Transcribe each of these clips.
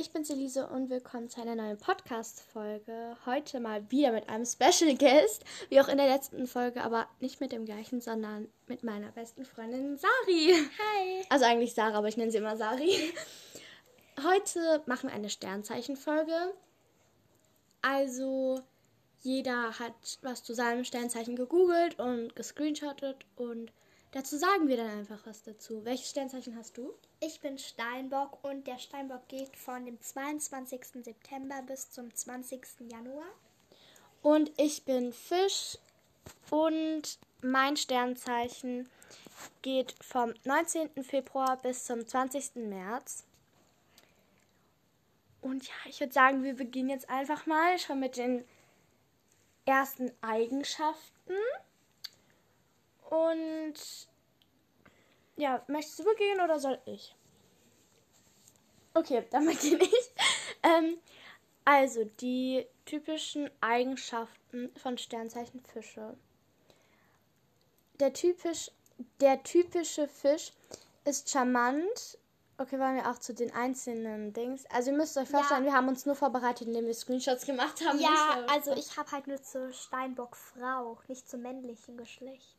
ich bin's Elise und willkommen zu einer neuen Podcast-Folge. Heute mal wieder mit einem Special Guest, wie auch in der letzten Folge, aber nicht mit dem gleichen, sondern mit meiner besten Freundin Sari. Hi. Also eigentlich Sarah, aber ich nenne sie immer Sari. Heute machen wir eine Sternzeichen-Folge. Also jeder hat was zu seinem Sternzeichen gegoogelt und gescreenshottet und dazu sagen wir dann einfach was dazu. Welches Sternzeichen hast du? Ich bin Steinbock und der Steinbock geht von dem 22. September bis zum 20. Januar. Und ich bin Fisch und mein Sternzeichen geht vom 19. Februar bis zum 20. März. Und ja, ich würde sagen, wir beginnen jetzt einfach mal schon mit den ersten Eigenschaften. Und ja, möchtest du beginnen oder soll ich? Okay, dann beginne ich. ähm, also die typischen Eigenschaften von Sternzeichen Fische. Der, typisch, der typische Fisch ist charmant. Okay, wollen wir auch zu den einzelnen Dings. Also ihr müsst euch vorstellen, Ja. wir haben uns nur vorbereitet, indem wir Screenshots gemacht haben. Ja, weil- also ich habe halt nur zur Steinbock Frau, nicht zum männlichen Geschlecht.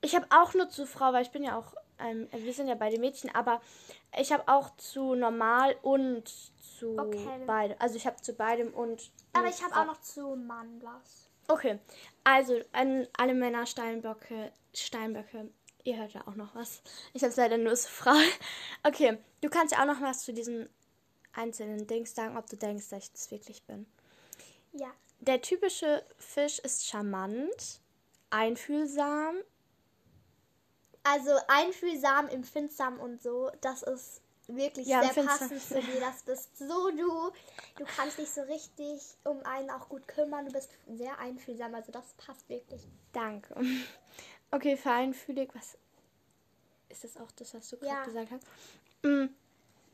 Ich habe auch nur zu Frau, weil ich bin ja auch, ähm, wir sind ja beide Mädchen, aber ich habe auch zu normal und zu Okay. beidem. Also ich habe zu beidem und. Aber ich habe auch noch zu Mann was. Okay, also an alle Männer Steinböcke, Steinböcke, ihr hört ja auch noch was. Ich habe leider nur zu Frau. Okay, du kannst ja auch noch was zu diesen einzelnen Dings sagen, ob du denkst, dass ich das wirklich bin. Ja. Der typische Fisch ist charmant, einfühlsam, Also einfühlsam, empfindsam und so, das ist wirklich Ja, sehr passend zu dir. Das bist so du. Du kannst dich so richtig um einen auch gut kümmern. Du bist sehr einfühlsam, also das passt wirklich. Danke. Okay, feinfühlig, was ist das auch das, was du gerade Ja. gesagt hast? Mm,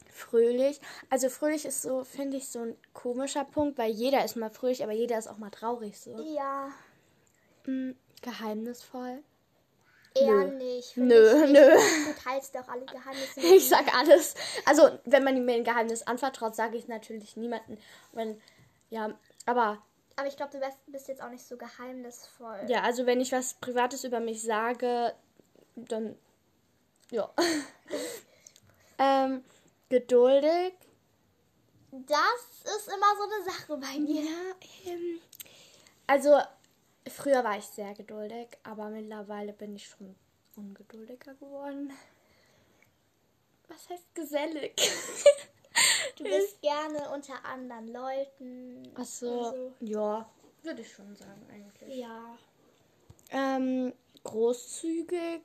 fröhlich. Also fröhlich ist so, finde ich, so ein komischer Punkt, weil jeder ist mal fröhlich, aber jeder ist auch mal traurig so. Ja, Mm, geheimnisvoll. Eher Nö. nicht. Nö, mich nö. Du teilst doch alle Geheimnisse. mit Ich sag alles. Also, wenn man mir ein Geheimnis anvertraut, sage ich natürlich niemanden. Wenn, ja, aber Aber ich glaube, du bist, bist jetzt auch nicht so geheimnisvoll. ja, also wenn ich was Privates über mich sage, dann ja. ähm, geduldig. Das ist immer so eine Sache bei mir. Ja, ähm, also früher war ich sehr geduldig, aber mittlerweile bin ich schon ungeduldiger geworden. Was heißt gesellig? Du bist gerne unter anderen Leuten. Ach so, Also, ja, würde ich schon sagen eigentlich. ja. Ähm, großzügig,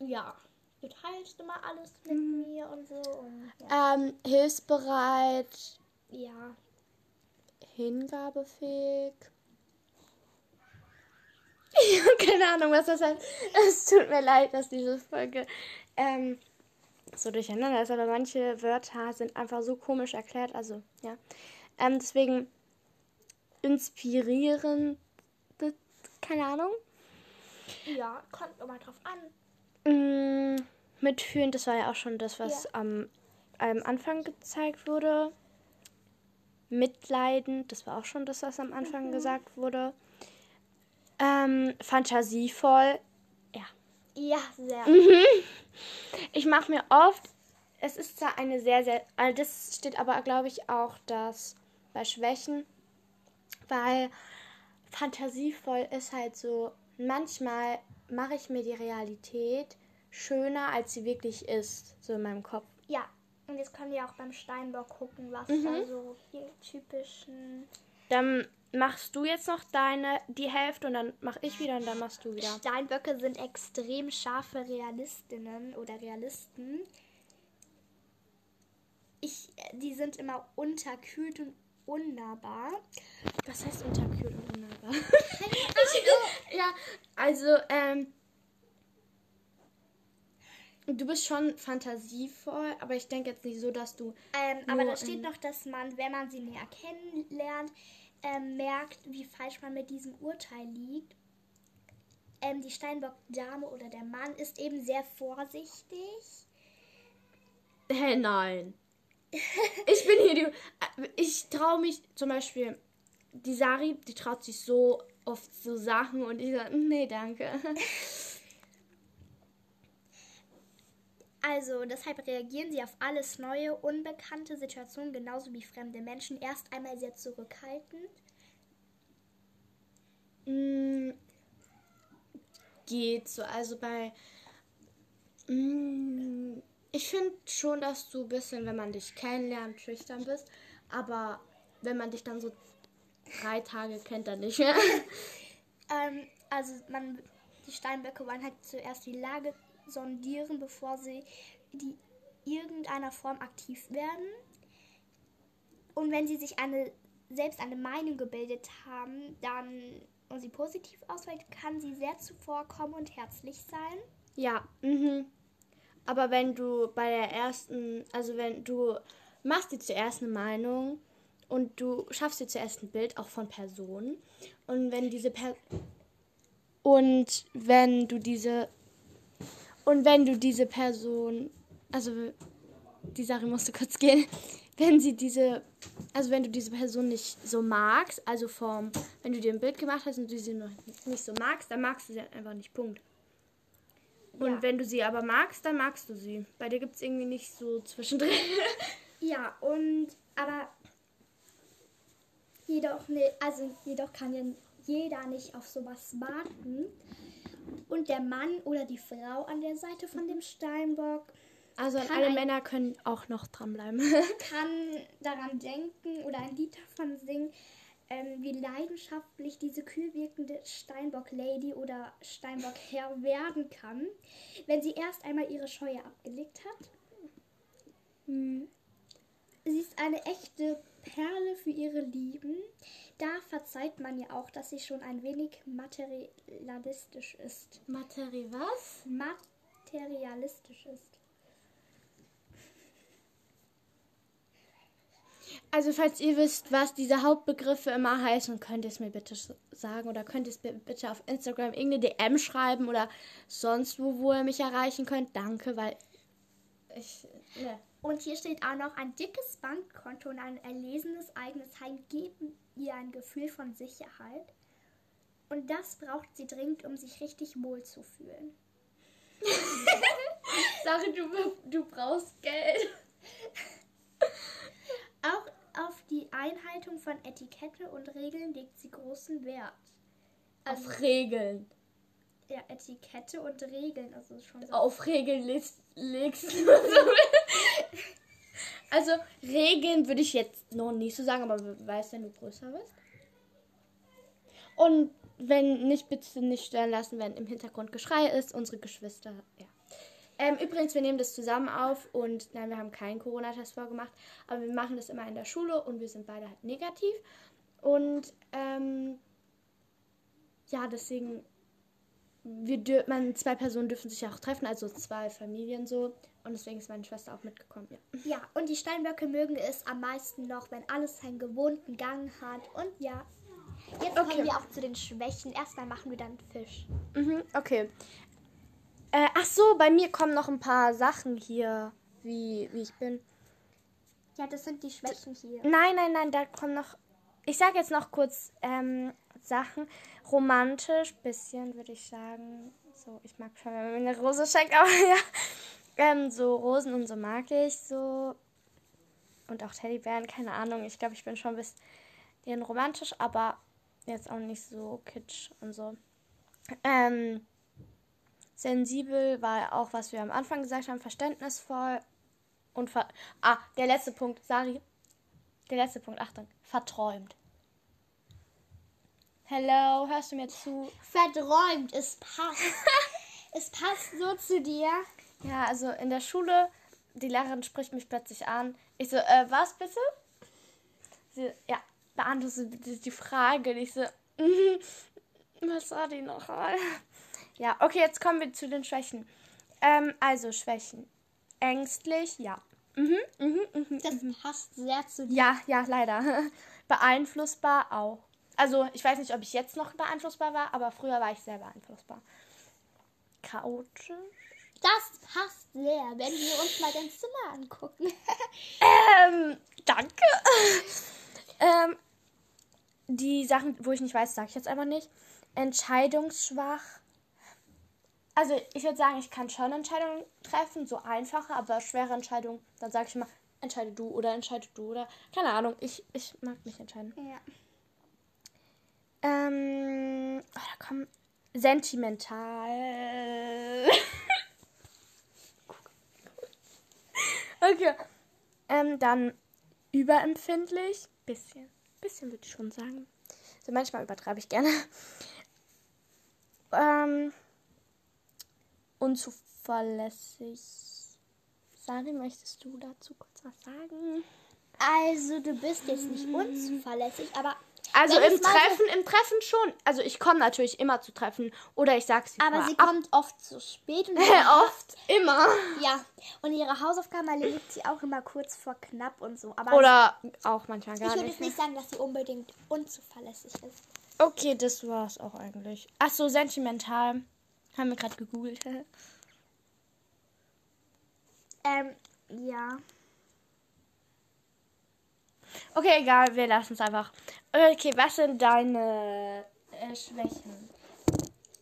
Ja. Du teilst immer alles mit mir und so. Und ja. ähm, hilfsbereit, ja. hingabefähig. Ich habe keine Ahnung, was das heißt. Es tut mir leid, dass diese Folge ähm, so durcheinander ist, aber manche Wörter sind einfach so komisch erklärt. Also, ja. Ähm, deswegen inspirieren. Keine Ahnung. Ja, kommt immer drauf an. Mm, mitfühlend, das war ja auch schon das, was Ja. am, am Anfang gezeigt wurde. Mitleidend, das war auch schon das, was am Anfang gesagt wurde. Ähm, fantasievoll, ja. Ja, sehr. Ich mache mir oft, es ist zwar eine sehr, sehr, also das steht aber, glaube ich, auch das bei Schwächen, weil fantasievoll ist halt so, manchmal mache ich mir die Realität schöner, als sie wirklich ist, so in meinem Kopf. Ja. Und jetzt können wir auch beim Steinbock gucken, was Mhm. da so die typischen Dann machst du jetzt noch deine, die Hälfte und dann mach ich wieder und dann machst du wieder. Steinböcke sind extrem scharfe Realistinnen oder Realisten. Ich, äh, die sind immer unterkühlt und unnahbar. Was heißt unterkühlt und unnahbar? ich, ja, also, ähm, du bist schon fantasievoll, aber ich denke jetzt nicht so, dass du Ähm, aber da steht noch, dass man, wenn man sie näher kennenlernt, ähm, merkt, wie falsch man mit diesem Urteil liegt. Ähm, die Steinbock-Dame oder der Mann ist eben sehr vorsichtig. Hä, nein. Ich bin hier die. Ich traue mich zum Beispiel. Die Sari, die traut sich so oft so Sachen und ich sage, nee, danke. Also, deshalb reagieren sie auf alles neue, unbekannte Situationen genauso wie fremde Menschen erst einmal sehr zurückhaltend. Mm, geht so. Also bei. Mm, ich finde schon, dass du ein bisschen, wenn man dich kennenlernt, schüchtern bist. Aber wenn man dich dann so drei Tage kennt, dann nicht mehr. Ähm, also, man, die Steinböcke wollen halt zuerst die Lage sondieren, bevor sie die irgendeiner Form aktiv werden. Und wenn sie sich eine, selbst eine Meinung gebildet haben, dann und sie positiv ausfällt, kann sie sehr zuvorkommen und herzlich sein. Ja, mhm. Aber wenn du bei der ersten, also wenn du machst dir zuerst eine Meinung und du schaffst dir zuerst ein Bild auch von Personen und wenn diese per und wenn du diese und wenn du diese Person, also die Sache musste kurz gehen, wenn sie diese, also wenn du diese Person nicht so magst, also vom, wenn du dir ein Bild gemacht hast und du sie noch nicht so magst, dann magst du sie einfach nicht, Punkt. Und Ja. wenn du sie aber magst, dann magst du sie. Bei dir gibt es irgendwie nicht so zwischendrin. Ja, und aber jedoch ne, also jedoch kann ja jeder nicht auf sowas warten. Und der Mann oder die Frau an der Seite von dem Steinbock Also alle ein- Männer können auch noch dranbleiben. kann daran denken oder ein Lied davon singen, ähm, wie leidenschaftlich diese kühl wirkende Steinbock-Lady oder Steinbock-Herr werden kann, wenn sie erst einmal ihre Scheue abgelegt hat. Hm. Sie ist eine echte Perle für ihre Lieben. Da verzeiht man ja auch, dass sie schon ein wenig materialistisch ist. Materie was? Materialistisch ist. Also falls ihr wisst, was diese Hauptbegriffe immer heißen, könnt ihr es mir bitte sagen oder könnt ihr es bitte auf Instagram irgendeine DM schreiben oder sonst wo, wo ihr mich erreichen könnt. Danke, weil ich... Ne. Und hier steht auch noch, ein dickes Bankkonto und ein erlesenes eigenes Heim geben ihr ein Gefühl von Sicherheit. Und das braucht sie dringend, um sich richtig wohl zu fühlen. Sache, du, du brauchst Geld. Auch auf die Einhaltung von Etikette und Regeln legt sie großen Wert. Also, Auf Regeln. ja, Etikette und Regeln, also schon so. Auf Regeln legst, legst du so. Also Regeln würde ich jetzt noch nicht so sagen, aber wer weiß, wenn du größer bist. Und wenn nicht, bitte nicht stören lassen, wenn im Hintergrund Geschrei ist. Unsere Geschwister, ja. Ähm, übrigens, wir nehmen das zusammen auf und nein, wir haben keinen Corona-Test vorgemacht, aber wir machen das immer in der Schule und wir sind beide halt negativ. Und ähm, ja, deswegen, wir man, zwei Personen dürfen sich ja auch treffen, also zwei Familien so. Und deswegen ist meine Schwester auch mitgekommen, ja. Ja, und die Steinböcke mögen es am meisten noch, wenn alles seinen gewohnten Gang hat. Und ja, jetzt Okay. kommen wir auch zu den Schwächen. Erstmal machen wir dann Fisch. Mhm, okay. Äh, ach so, bei mir kommen noch ein paar Sachen hier, wie, wie ich bin. Ja, das sind die Schwächen hier. Nein, nein, nein, da kommen noch. Ich sage jetzt noch kurz ähm, Sachen. Romantisch, bisschen, würde ich sagen. So, ich mag schon, wenn man mir eine Rose schenkt, aber ja. Ähm, so Rosen und so mag ich so. Und auch Teddybären, keine Ahnung. Ich glaube, ich bin schon ein bisschen romantisch, aber jetzt auch nicht so kitsch und so. Ähm, sensibel war auch, was wir am Anfang gesagt haben, verständnisvoll und ver ah, der letzte Punkt, Sari. Der letzte Punkt, Achtung, verträumt. Hello, hörst du mir zu? Verträumt, es passt. es passt so zu dir. Ja, also in der Schule, die Lehrerin spricht mich plötzlich an. Ich so, äh, was bitte? Sie, ja, beantwortest du bitte die Frage. Und ich so, mhm, was war die noch? Ja, okay, jetzt kommen wir zu den Schwächen. Ähm, also Schwächen. Ängstlich, ja. Mhm, mhm, mhm. Das passt sehr zu dir. Ja, ja, leider. Beeinflussbar auch. Also, ich weiß nicht, ob ich jetzt noch beeinflussbar war, aber früher war ich sehr beeinflussbar. Chaotisch? Das passt sehr, wenn wir uns mal dein Zimmer angucken. Ähm, danke. ähm, die Sachen, wo ich nicht weiß, sage ich jetzt einfach nicht. Entscheidungsschwach. Also ich würde sagen, ich kann schon Entscheidungen treffen, so einfache, aber schwere Entscheidungen, dann sage ich immer, entscheide du oder entscheide du oder keine Ahnung, ich, ich mag nicht entscheiden. Ja. Ähm, oh, da kommen sentimental. okay. Ähm, dann überempfindlich. Bisschen. Bisschen würde ich schon sagen. So manchmal übertreibe ich gerne. Ähm, unzuverlässig. Sari, möchtest du dazu kurz was sagen? Also, du bist jetzt nicht unzuverlässig, aber. Also im Treffen, im Treffen schon. Also ich komme natürlich immer zu Treffen. Oder ich sag's dir Aber sie ab. kommt oft zu spät und Oft, immer. ja. Und ihre Hausaufgaben erledigt sie auch immer kurz vor knapp und so. Aber Oder auch manchmal ich gar würde nicht. jetzt nicht sagen, dass sie unbedingt unzuverlässig ist. Okay, das war's auch eigentlich. Ach so, sentimental. Haben wir gerade gegoogelt. Ähm, ja. Okay, egal, wir lassen es einfach. Okay, was sind deine äh, Schwächen?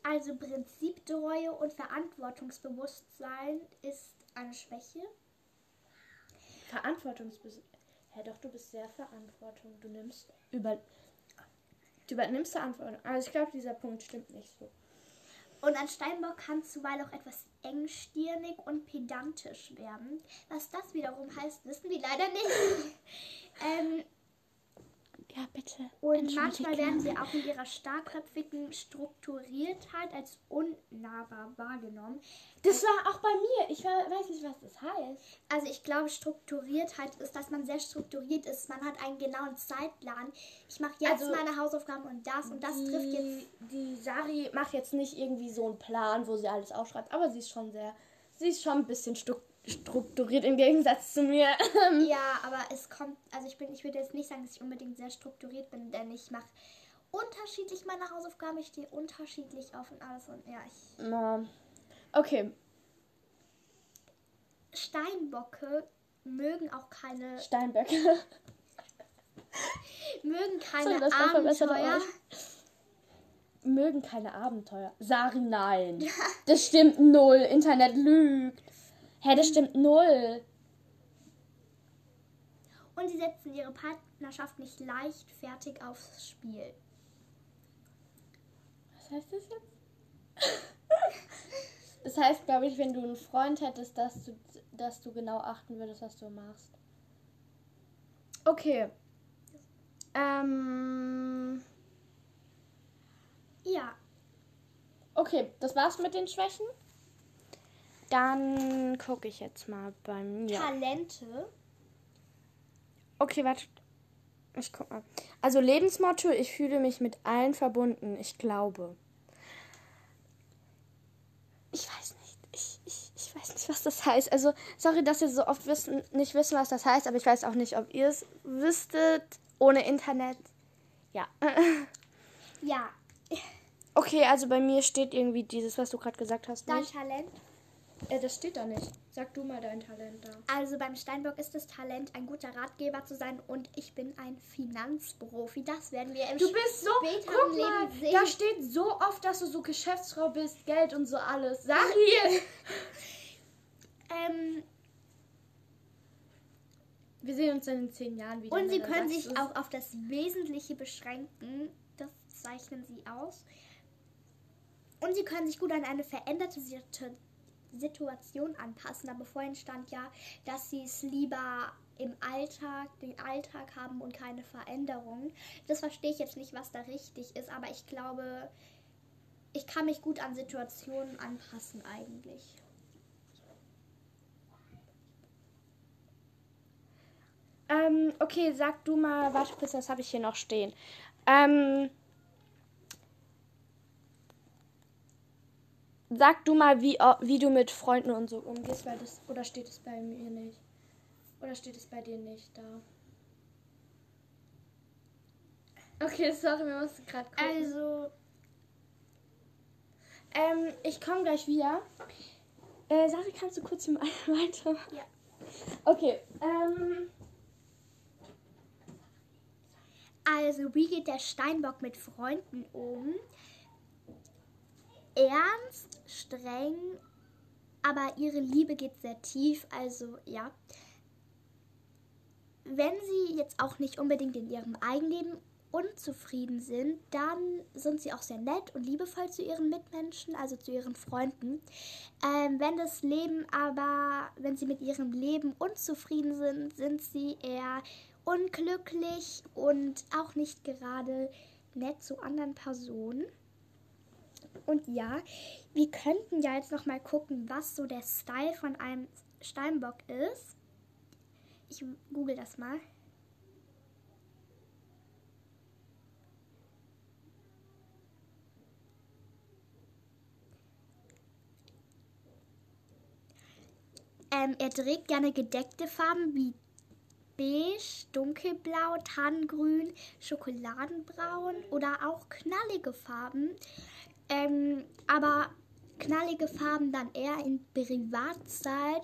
Also Prinziptreue und Verantwortungsbewusstsein ist eine Schwäche. Verantwortungsbewusstsein. Hä, doch, du bist sehr Verantwortung. Du nimmst über. Du übernimmst Verantwortung. Also ich glaube, dieser Punkt stimmt nicht so. Und ein Steinbock kann zuweilen auch etwas engstirnig und pedantisch werden. Was das wiederum heißt, wissen wir leider nicht. ähm, Ja, bitte. und manchmal werden sie auch in ihrer starkköpfigen Strukturiertheit als unnahbar wahrgenommen. Das war auch bei mir. Ich weiß nicht, was das heißt. Also ich glaube, Strukturiertheit ist, dass man sehr strukturiert ist. Man hat einen genauen Zeitplan. Ich mache jetzt Also- meine Hausaufgaben und das und das trifft jetzt die, die Sari macht jetzt nicht irgendwie so einen Plan, wo sie alles aufschreibt, aber sie ist schon sehr, sie ist schon ein bisschen stu strukturiert im Gegensatz zu mir. Ja, aber es kommt, also ich bin, ich würde jetzt nicht sagen, dass ich unbedingt sehr strukturiert bin, denn ich mache unterschiedlich meine Hausaufgaben, ich stehe unterschiedlich auf und alles und ja, ich. Na, okay, Steinbocke mögen auch keine, Steinböcke. mögen keine verbessert Abenteuer. Mögen keine Abenteuer. Sari, nein. Das stimmt null. Internet lügt. Hä, das stimmt null. Und sie setzen ihre Partnerschaft nicht leichtfertig aufs Spiel. Was heißt das jetzt? Das heißt, glaube ich, wenn du einen Freund hättest, dass du, dass du genau achten würdest, was du machst. Okay. Ähm. Ja, Okay, das war's mit den Schwächen. Dann gucke ich jetzt mal bei mir. Talente. Okay, warte. Ich guck mal. Also Lebensmotto, ich fühle mich mit allen verbunden. Ich glaube. Ich weiß nicht. Ich, ich, ich weiß nicht, was das heißt. Also, sorry, dass wir so oft wissen, nicht wissen, was das heißt, aber ich weiß auch nicht, ob ihr es wüsstet. Ohne Internet. Ja. Ja, Okay, also bei mir steht irgendwie dieses, was du gerade gesagt hast, dein nicht. Talent. Äh, das steht da nicht. Sag du mal dein Talent da. Also beim Steinbock ist das Talent, ein guter Ratgeber zu sein und ich bin ein Finanzprofi. Das werden wir im Du bist so, guck mal, Leben sehen. da steht so oft, dass du so Geschäftsfrau bist, Geld und so alles. Sari! Ähm, Wir sehen uns dann in zehn Jahren wieder. und sie wenn du können sich auch auf das Wesentliche beschränken. Das zeichnen sie aus. Und sie können sich gut an eine veränderte Situ- Situation anpassen. Aber vorhin stand ja, dass sie es lieber im Alltag, den Alltag haben und keine Veränderungen. Das verstehe ich jetzt nicht, was da richtig ist, aber ich glaube, ich kann mich gut an Situationen anpassen eigentlich. Ähm, okay, sag du mal, kurz, das habe ich hier noch stehen. Ähm, sag du mal, wie, wie du mit Freunden und so umgehst, weil das, oder steht es bei mir nicht? Oder steht es bei dir nicht da? Okay, sorry, wir mussten gerade gucken. Also, Ähm, ich komme gleich wieder. Äh, Sari, kannst du kurz mal weiter? Ja. Okay. Ähm. Also, wie geht der Steinbock mit Freunden um? Ernst, streng, aber ihre Liebe geht sehr tief. Also, ja. Wenn sie jetzt auch nicht unbedingt in ihrem Eigenleben unzufrieden sind, dann sind sie auch sehr nett und liebevoll zu ihren Mitmenschen, also zu ihren Freunden. Ähm, wenn das Leben aber, wenn sie mit ihrem Leben unzufrieden sind, sind sie eher unglücklich und auch nicht gerade nett zu anderen Personen. Und ja, wir könnten ja jetzt noch mal gucken, was so der Style von einem Steinbock ist. Ich google das mal. Ähm, er trägt gerne gedeckte Farben wie beige, dunkelblau, tannengrün, schokoladenbraun oder auch knallige Farben. Ähm, aber knallige Farben dann eher in Privatzeit.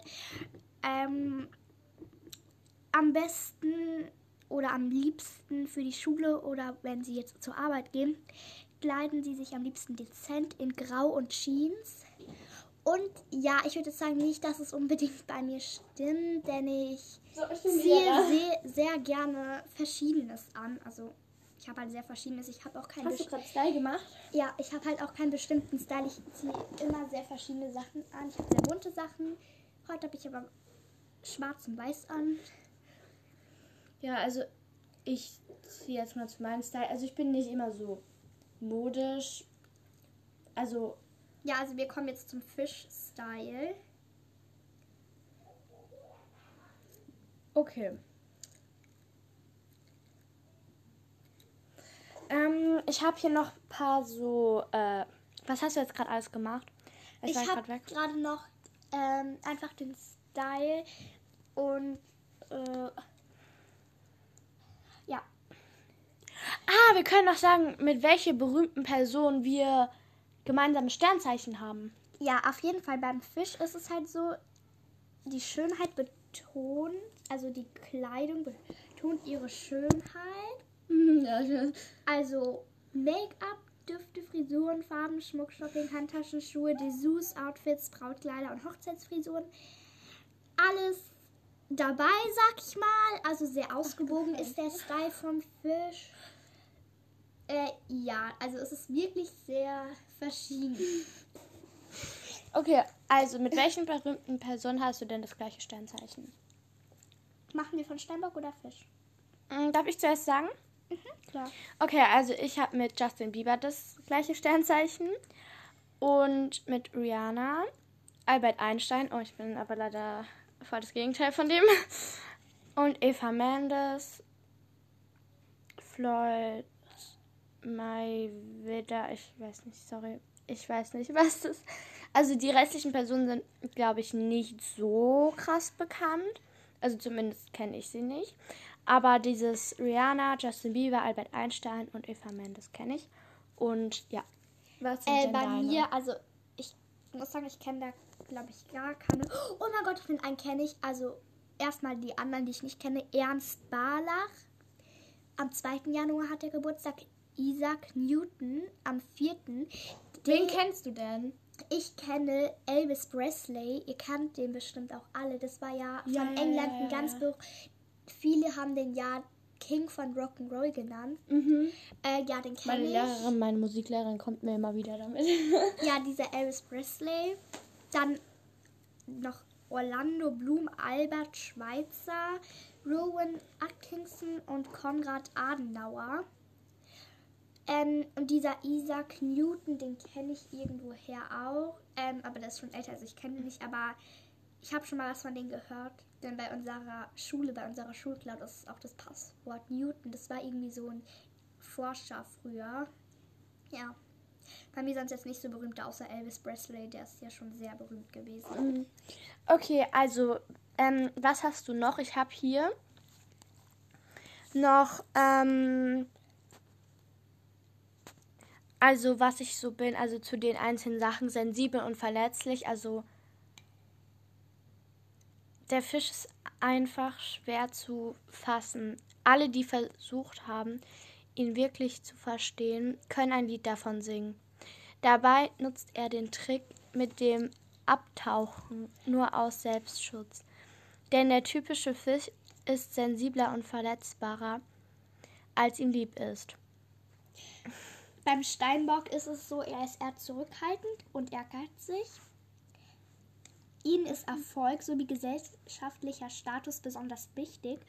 Ähm, am besten oder am liebsten für die Schule oder wenn sie jetzt zur Arbeit gehen, kleiden sie sich am liebsten dezent in Grau und Jeans. Und ja, ich würde sagen nicht, dass es unbedingt bei mir stimmt, denn ich So, ich ziehe sehr, sehr gerne Verschiedenes an. Also ich habe halt sehr Verschiedenes. Ich habe auch keinen Hast du gerade Style gemacht? ja, ich habe halt auch keinen bestimmten Style. Ich ziehe immer sehr verschiedene Sachen an. Ich habe sehr bunte Sachen. Heute habe ich aber schwarz und weiß an. Ja, also ich ziehe jetzt mal zu meinem Style. Also ich bin nicht immer so modisch. Also Ja, also wir kommen jetzt zum Fisch-Style. Okay. Ähm, ich habe hier noch ein paar so. Äh, was hast du jetzt gerade alles gemacht? Es Ich habe gerade noch ähm, einfach den Style und äh, ja, Ah, wir können noch sagen, mit welcher berühmten Person wir gemeinsame Sternzeichen haben. ja, auf jeden Fall beim Fisch ist es halt so, die Schönheit betont, also die Kleidung betont ihre Schönheit. Also Make-up, Düfte, Frisuren, Farben, Schmuck, Shopping, Handtaschen, Schuhe, Dessous, Outfits, Brautkleider und Hochzeitsfrisuren. Alles dabei, sag ich mal. Also sehr ausgewogen ist der Style vom Fisch. Äh, ja, also es ist wirklich sehr verschieden. Okay, also mit welchen berühmten Personen hast du denn das gleiche Sternzeichen? Machen wir von Steinbock oder Fisch? Mm, Darf ich zuerst sagen? Klar. Okay, also ich habe mit Justin Bieber das gleiche Sternzeichen und mit Rihanna, Albert Einstein, oh, ich bin aber leider voll das Gegenteil von dem, und Eva Mendes, Floyd, Mayweather, ich weiß nicht, sorry, ich weiß nicht, was das Also die restlichen Personen sind, glaube ich, nicht so krass bekannt. Also zumindest kenne ich sie nicht. Aber dieses Rihanna, Justin Bieber, Albert Einstein und Eva Mendes kenne ich. Und ja. Was sind Äh, denn bei deine? mir, also ich muss sagen, ich kenne da, glaube ich, gar keine. Oh mein Gott, den einen kenne ich. Also erstmal die anderen, die ich nicht kenne. Ernst Barlach. Am 2. Januar hat er Geburtstag. Isaac Newton am 4. Wen Den- kennst du denn? Ich kenne Elvis Presley. Ihr kennt den bestimmt auch alle. Das war ja von Ja, ja, England ja, ein ganz Viele haben den ja King von Rock'n'Roll genannt. Mhm. Äh, ja, den kenne Meine ich. Lehrerin, meine Musiklehrerin kommt mir immer wieder damit. Ja, dieser Elvis Presley. Dann noch Orlando Bloom, Albert Schweitzer, Rowan Atkinson und Konrad Adenauer. Ähm, und dieser Isaac Newton, den kenne ich irgendwoher auch. Ähm, aber der ist schon älter, also ich kenne ihn nicht. Aber ich habe schon mal was von denen gehört. Denn bei unserer Schule, bei unserer Schulcloud ist auch das Passwort Newton. Das war irgendwie so ein Forscher früher. Ja. Bei mir es jetzt nicht so berühmte, außer Elvis Presley, der ist ja schon sehr berühmt gewesen. Okay, also, ähm, was hast du noch? Ich habe hier noch, ähm, also was ich so bin, also zu den einzelnen Sachen sensibel und verletzlich, also der Fisch ist einfach schwer zu fassen. Alle, die versucht haben, ihn wirklich zu verstehen, können ein Lied davon singen. Dabei nutzt er den Trick mit dem Abtauchen nur aus Selbstschutz. Denn der typische Fisch ist sensibler und verletzbarer, als ihm lieb ist. Beim Steinbock ist es so, er ist eher zurückhaltend und ehrgeizig. Ihnen ist Erfolg sowie gesellschaftlicher Status besonders wichtig.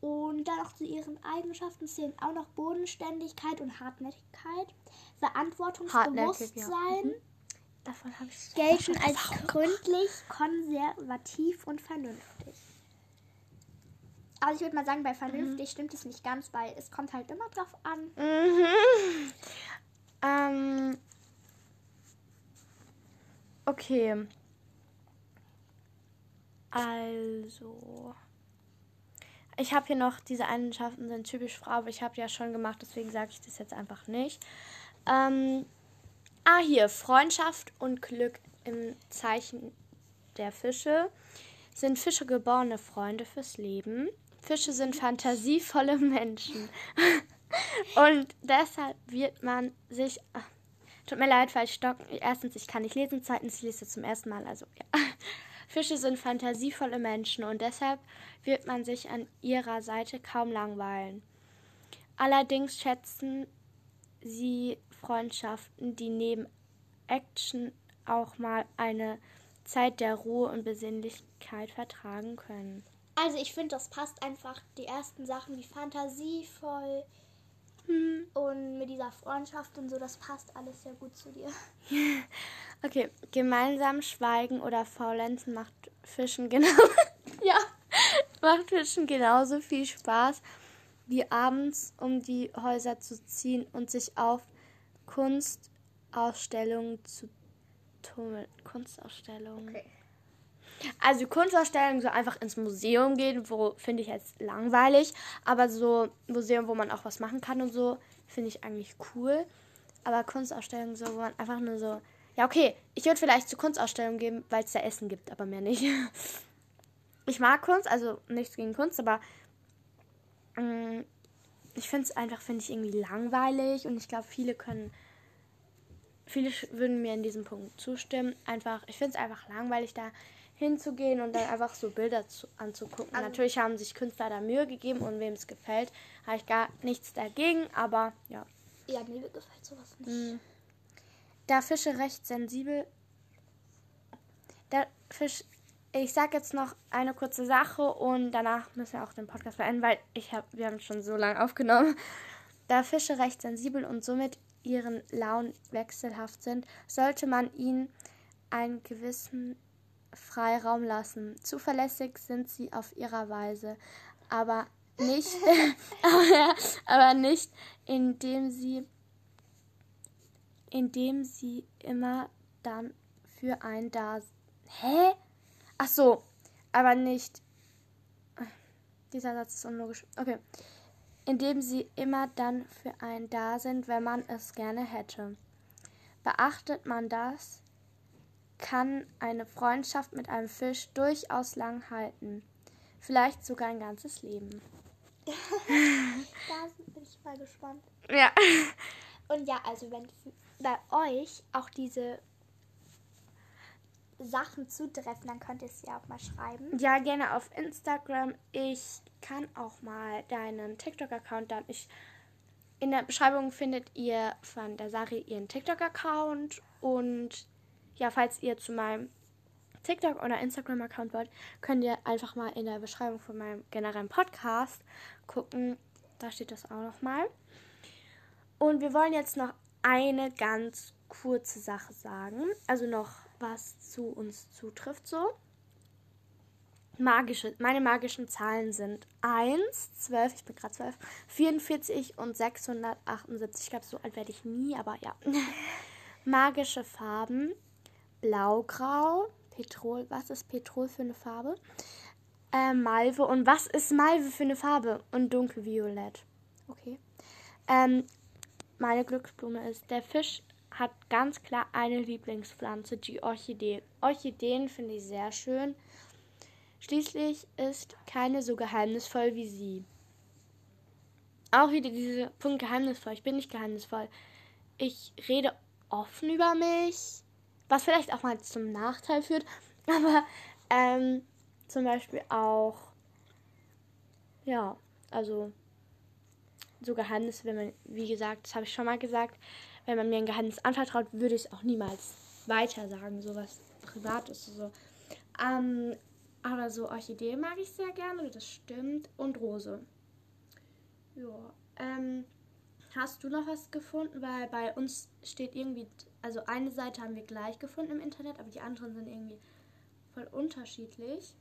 Und dann noch zu ihren Eigenschaften zählen auch noch Bodenständigkeit und Hartnäckigkeit, Verantwortungsbewusstsein. Hartnäckig, ja. Mhm. Davon habe ich gelten als gründlich, konservativ und vernünftig. Also ich würde mal sagen, bei vernünftig mhm. stimmt es nicht ganz, weil es kommt halt immer drauf an. Mhm. Ähm. Okay. Also. Ich habe hier noch, diese Eigenschaften sind typisch Frau, aber ich habe ja schon gemacht, deswegen sage ich das jetzt einfach nicht. Ähm, ah, hier, Freundschaft und Glück im Zeichen der Fische. Sind Fische geborene Freunde fürs Leben? Fische sind fantasievolle Menschen. und deshalb wird man sich. Ach, tut mir leid, falls stocken. Erstens, ich kann nicht lesen. Zweitens, ich lese zum ersten Mal. Also, ja. Fische sind fantasievolle Menschen und deshalb wird man sich an ihrer Seite kaum langweilen. Allerdings schätzen sie Freundschaften, die neben Action auch mal eine Zeit der Ruhe und Besinnlichkeit vertragen können. Also ich finde, das passt einfach die ersten Sachen wie fantasievoll hm. und mit dieser Freundschaft und so, das passt alles sehr gut zu dir. Okay, gemeinsam schweigen oder faulenzen macht Fischen genau. ja, macht Fischen genauso viel Spaß wie abends um die Häuser zu ziehen und sich auf Kunstausstellungen zu tummeln. Kunstausstellungen. Okay. Also Kunstausstellungen so einfach ins Museum gehen, wo finde ich jetzt langweilig, aber so Museum, wo man auch was machen kann und so, finde ich eigentlich cool. Aber Kunstausstellungen so, wo man einfach nur so ja, okay. Ich würde vielleicht zur Kunstausstellung gehen, weil es da Essen gibt, aber mehr nicht. Ich mag Kunst, also nichts gegen Kunst, aber ähm, ich finde es einfach, finde ich irgendwie langweilig und ich glaube, viele können, viele würden mir in diesem Punkt zustimmen. Einfach, ich finde es einfach langweilig, da hinzugehen und dann einfach so Bilder zu, anzugucken. Also, Natürlich haben sich Künstler da Mühe gegeben und wem es gefällt, habe ich gar nichts dagegen, aber ja. Ja, mir gefällt sowas nicht. Mm. Da Fische recht sensibel. Der Fisch. Ich sag jetzt noch eine kurze Sache und danach müssen wir auch den Podcast beenden, weil ich hab, wir haben schon so lange aufgenommen. Da Fische recht sensibel und somit ihren Launen wechselhaft sind, sollte man ihnen einen gewissen Freiraum lassen. Zuverlässig sind sie auf ihrer Weise, aber nicht, aber, aber nicht, indem sie indem sie immer dann für ein da. Hä? Ach so, aber nicht. Dieser Satz ist unlogisch. Okay. Indem sie immer dann für ein da sind, wenn man es gerne hätte. Beachtet man das, kann eine Freundschaft mit einem Fisch durchaus lang halten. Vielleicht sogar ein ganzes Leben. da bin ich mal gespannt. Ja. Und ja, also wenn bei euch auch diese Sachen zutreffen, dann könnt ihr es ja auch mal schreiben. Ja, gerne auf Instagram. Ich kann auch mal deinen TikTok-Account dann. Ich, in der Beschreibung findet ihr von der Sari ihren TikTok-Account. Und ja, falls ihr zu meinem TikTok oder Instagram-Account wollt, könnt ihr einfach mal in der Beschreibung von meinem generellen Podcast gucken. Da steht das auch nochmal. Und wir wollen jetzt noch eine ganz kurze Sache sagen. Also noch was zu uns zutrifft so. Magische, meine magischen Zahlen sind 1, 12, ich bin gerade 12, 44 und 678. Ich glaube, so alt werde ich nie, aber ja. Magische Farben: Blaugrau, Petrol. Was ist Petrol für eine Farbe? Äh, Malve. Und was ist Malve für eine Farbe? Und dunkelviolett. Okay. Ähm, meine Glücksblume ist. Der Fisch hat ganz klar eine Lieblingspflanze, die Orchidee. Orchideen finde ich sehr schön. Schließlich ist keine so geheimnisvoll wie sie. Auch wieder dieser Punkt geheimnisvoll. Ich bin nicht geheimnisvoll. Ich rede offen über mich, was vielleicht auch mal zum Nachteil führt. Aber ähm, zum Beispiel auch, ja, also so Geheimnisse, wenn man, wie gesagt, das habe ich schon mal gesagt, wenn man mir ein Geheimnis anvertraut, würde ich es auch niemals weiter sagen, so was Privates. So. Ähm, aber so Orchidee mag ich sehr gerne, das stimmt. Und Rose. Ja. Ähm, hast du noch was gefunden? Weil bei uns steht irgendwie, also eine Seite haben wir gleich gefunden im Internet, aber die anderen sind irgendwie voll unterschiedlich.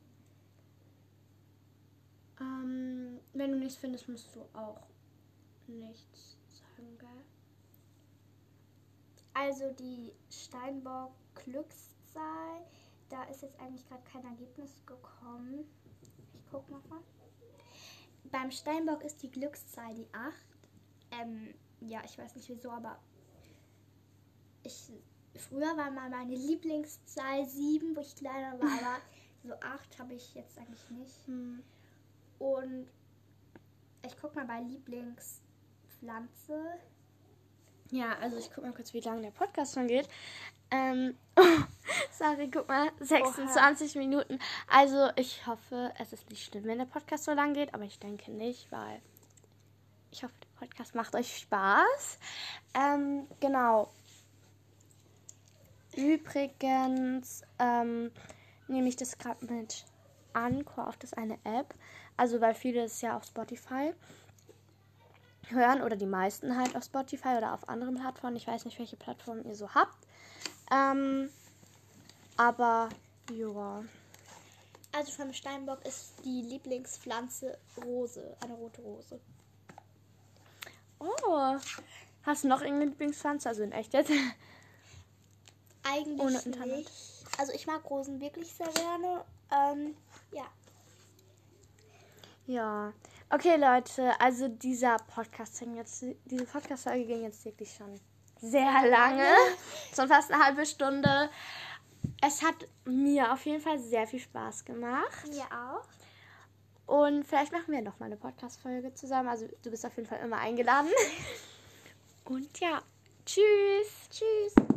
Ähm, wenn du nichts findest, musst du auch nichts sagen, gell? Also die Steinbock Glückszahl, da ist jetzt eigentlich gerade kein Ergebnis gekommen. Ich guck noch mal. Beim Steinbock ist die Glückszahl die 8. Ähm, ja, ich weiß nicht wieso, aber ich früher war mal meine Lieblingszahl 7, wo ich kleiner war, aber so 8 habe ich jetzt eigentlich nicht. Hm. Und ich guck mal bei Lieblingspflanze. Ja, also ich guck mal kurz, wie lange der Podcast schon geht. Ähm, sorry, guck mal, 26 Minuten. Also ich hoffe, es ist nicht schlimm, wenn der Podcast so lang geht, aber ich denke nicht, weil ich hoffe, der Podcast macht euch Spaß. Ähm, genau. Übrigens ähm, nehme ich das gerade mit Anchor auf das eine App. Also weil viele es ja auf Spotify hören oder die meisten halt auf Spotify oder auf anderen Plattformen. Ich weiß nicht, welche Plattformen ihr so habt. Ähm, aber ja. Also vom Steinbock ist die Lieblingspflanze Rose, eine rote Rose. Oh. Hast du noch irgendeine Lieblingspflanze? Also in echt jetzt? Eigentlich Ohne Internet. nicht. Also ich mag Rosen wirklich sehr gerne. Ähm, ja. Ja. Okay, Leute, also dieser Podcast ging jetzt, diese Podcast-Folge ging jetzt wirklich schon sehr lange. Schon fast eine halbe Stunde. Es hat mir auf jeden Fall sehr viel Spaß gemacht. Mir auch. Und vielleicht machen wir noch mal eine Podcast-Folge zusammen. Also du bist auf jeden Fall immer eingeladen. Und ja, tschüss. Tschüss.